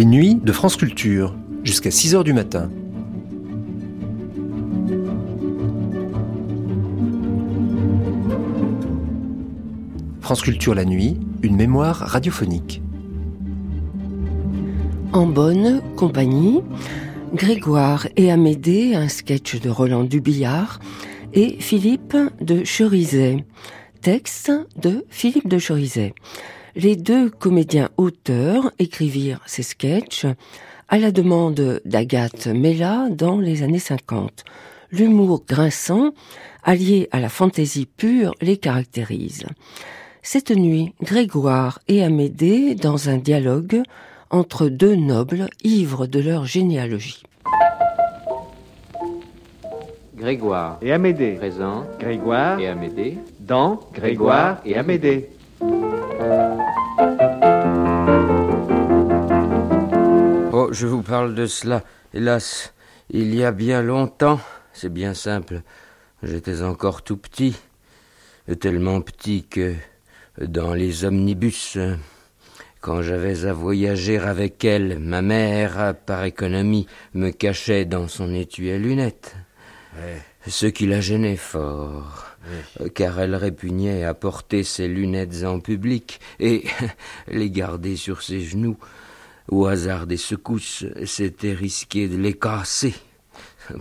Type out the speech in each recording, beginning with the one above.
Les nuits de France Culture, jusqu'à 6 heures du matin. France Culture la nuit, une mémoire radiophonique. En bonne compagnie, Grégoire et Amédée, un sketch de Roland Dubillard, et Philippe de Cherizet. Texte de Philippe de Cherizet. Les deux comédiens auteurs écrivirent ces sketchs à la demande d'Agathe Mella dans les années 50. L'humour grinçant, allié à la fantaisie pure, les caractérise. Cette nuit, Grégoire et Amédée dans un dialogue entre deux nobles ivres de leur généalogie. Grégoire et Amédée. présent Grégoire et Amédée. dans Grégoire et Amédée. Oh, je vous parle de cela, hélas, il y a bien longtemps. C'est bien simple. J'étais encore tout petit, tellement petit que dans les omnibus, quand j'avais à voyager avec elle, ma mère, par économie, me cachait dans son étui à lunettes. Ce qui la gênait fort, car elle répugnait à porter ses lunettes en public et les garder sur ses genoux. Au hasard des secousses, c'était risqué de les casser.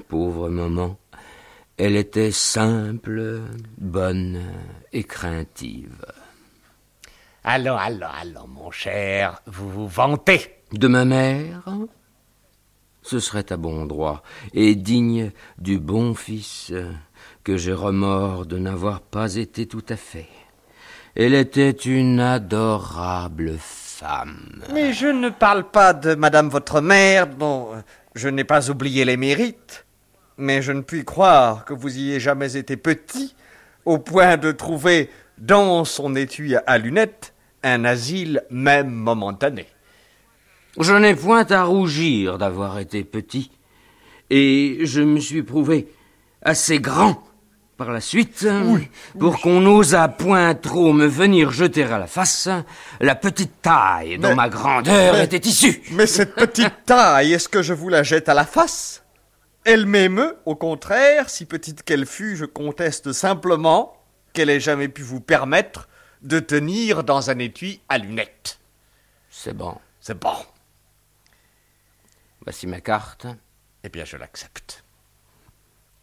Pauvre maman. Elle était simple, bonne et craintive. Allons, allons, allons, mon cher, vous vous vantez. De ma mère Ce serait à bon droit et digne du bon fils que j'ai remords de n'avoir pas été tout à fait. Elle était une adorable femme. Mais je ne parle pas de madame votre mère, dont je n'ai pas oublié les mérites. Mais je ne puis croire que vous y ayez jamais été petit, au point de trouver dans son étui à lunettes un asile même momentané. Je n'ai point à rougir d'avoir été petit, et je me suis prouvé assez grand par la suite pour qu'on n'osât point trop me venir jeter à la face la petite taille dont Mais- ma grandeur mais- était issue. Mais cette petite taille, est-ce que je vous la jette à la face? Elle m'émeut, au contraire, si petite qu'elle fût, je conteste simplement qu'elle ait jamais pu vous permettre de tenir dans un étui à lunettes. C'est bon. C'est bon. Voici ma carte. Eh bien, je l'accepte.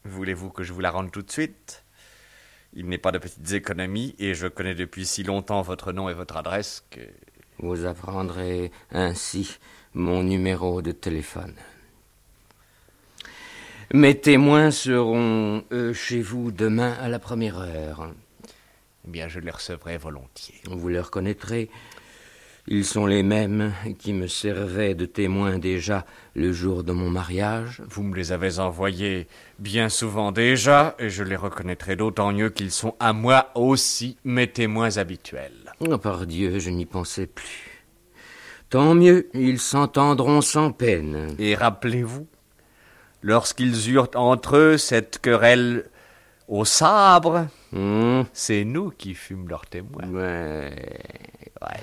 Voulez-vous que je vous la rende tout de suite? Il n'est pas de petites économies, et je connais depuis si longtemps votre nom et votre adresse que... Vous apprendrez ainsi mon numéro de téléphone. Mes témoins seront euh, chez vous demain à la première heure. Eh bien, je les recevrai volontiers. Vous les reconnaîtrez. Ils sont les mêmes qui me servaient de témoins déjà le jour de mon mariage. Vous me les avez envoyés bien souvent déjà, et je les reconnaîtrai d'autant mieux qu'ils sont à moi aussi mes témoins habituels. Oh, par Dieu, je n'y pensais plus. Tant mieux, ils s'entendront sans peine. Et rappelez-vous, lorsqu'ils eurent entre eux cette querelle au sabre, Hum, c'est nous qui fûmes leurs témoins. ouais, ouais.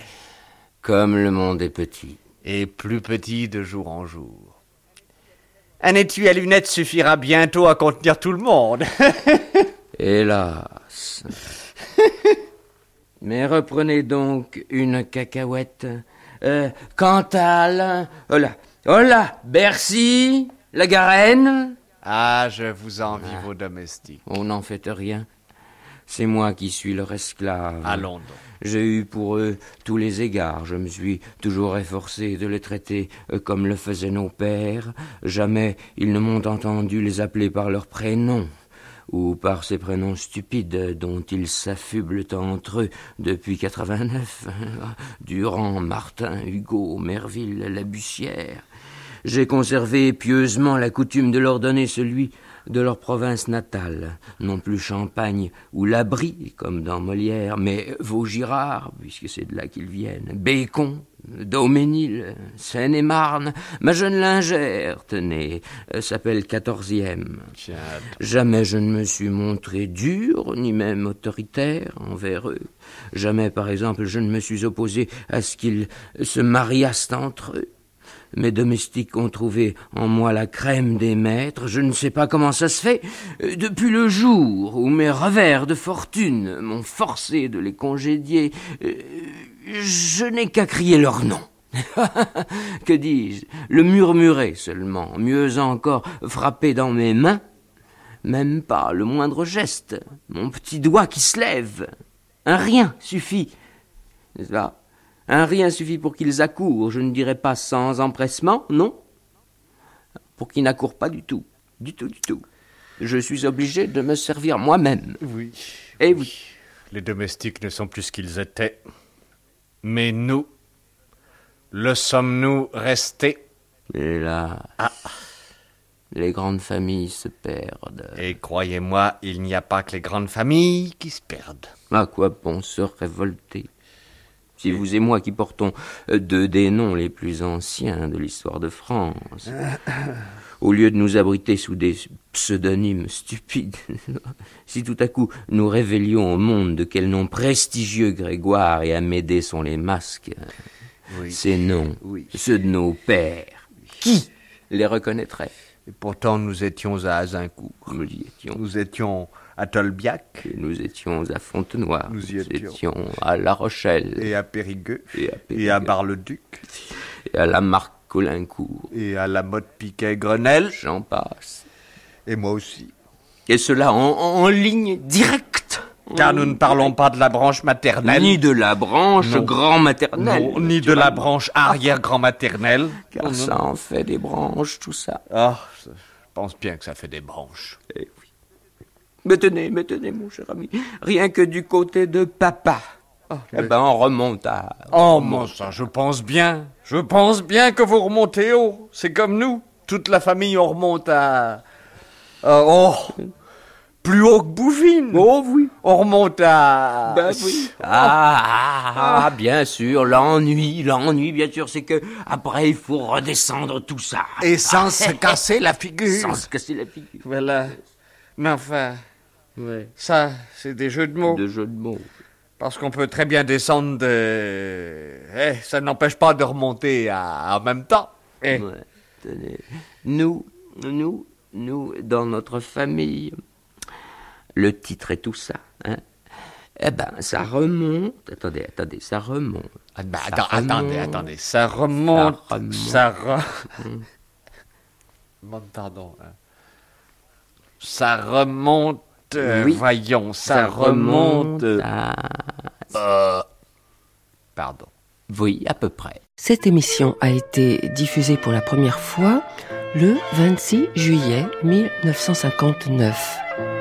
Comme le monde est petit. Et plus petit de jour en jour. Un étui à lunettes suffira bientôt à contenir tout le monde. Hélas. Mais reprenez donc une cacahuète. Euh, Cantal. Oh là, oh là, Bercy, la Garenne. ah, je vous envie vos domestiques. On n'en fait rien. C'est moi qui suis leur esclave. Allons donc. J'ai eu pour eux tous les égards. Je me suis toujours efforcé de les traiter euh, comme le faisaient nos pères. Jamais ils ne m'ont entendu les appeler par leur prénom. ou par ces prénoms stupides dont ils s'affublent entre eux depuis 89. Durand, Martin, Hugo, Merville, Labussière. J'ai conservé pieusement la coutume de leur donner celui de leur province natale, non plus Champagne ou l'Abri, comme dans Molière, mais Vaugirard, puisque c'est de là qu'ils viennent, Bécon, Dauménil, Seine-et-Marne, ma jeune lingère, tenez, euh, s'appelle quatorzième. Jamais je ne me suis montré dur, ni même autoritaire envers eux. Jamais, par exemple, je ne me suis opposé à ce qu'ils se mariassent entre eux. Mes domestiques ont trouvé en moi la crème des maîtres. Je ne sais pas comment ça se fait. Euh, depuis le jour où mes revers de fortune m'ont forcé de les congédier, euh, je n'ai qu'à crier leur nom. que dis-je? Le murmurer seulement, mieux encore frapper dans mes mains. Même pas le moindre geste, mon petit doigt qui se lève. Un rien suffit. N'est-ce un rien suffit pour qu'ils accourent, je ne dirais pas sans empressement, non Pour qu'ils n'accourent pas du tout, du tout, du tout. Je suis obligé de me servir moi-même. Oui. Eh oui. Les domestiques ne sont plus ce qu'ils étaient. Mais nous, le sommes-nous restés? Là, ah. les grandes familles se perdent. Et croyez-moi, il n'y a pas que les grandes familles qui se perdent. À quoi bon se révolter? C'est vous et moi qui portons euh, deux des noms les plus anciens de l'histoire de France. Au lieu de nous abriter sous des pseudonymes stupides, si tout à coup nous révélions au monde de quels noms prestigieux Grégoire et Amédée sont les masques, ces noms, ceux de nos pères, qui les reconnaîtrait Et pourtant nous étions à Azincourt. Nous y étions. Nous étions à Tolbiac. nous étions à Fontenoy. Nous, étions. à La Rochelle. Et à Périgueux. Et à, Bar-le-Duc. Et à la Marque Colincourt. Et à la Motte Piquet Grenelle. J'en passe. Et moi aussi. Et cela en, ligne directe. Car nous ne parlons pas de la branche maternelle. Ni de la branche grand-maternelle. ni de la branche arrière-grand-maternelle. Car ça en fait des branches, tout ça. Ah, je pense bien que ça fait des branches. Mais tenez, mais tenez, mon cher ami, rien que du côté de papa. Oh, eh ben, on remonte à... Oh, mon ça, je pense bien. Je pense bien que vous remontez haut. C'est comme nous. Toute la famille, on remonte à... oh Plus haut que Bouvine. Oh oui. On remonte à... Ben oui. Ah, ah, ah, bien sûr, l'ennui, l'ennui, bien sûr, c'est que après, il faut redescendre tout ça. Et sans se casser la figure. Sans se casser la figure. Voilà. Mais enfin... Ça, c'est des jeux de mots. Des jeux de mots. Parce qu'on peut très bien descendre de... Eh, ça n'empêche pas de remonter en même temps. Eh. Nous, nous, nous, dans notre famille, le titre et tout ça, hein, eh ben, ça remonte. Attendez, attendez, ça remonte. Ah, bah, attendez, attendez, ça remonte. Ça remonte. pardon. Hein. Ça remonte oui. Voyons, ça, remonte. à... Euh, pardon. Oui, à peu près. Cette émission a été diffusée pour la première fois le 26 juillet 1959.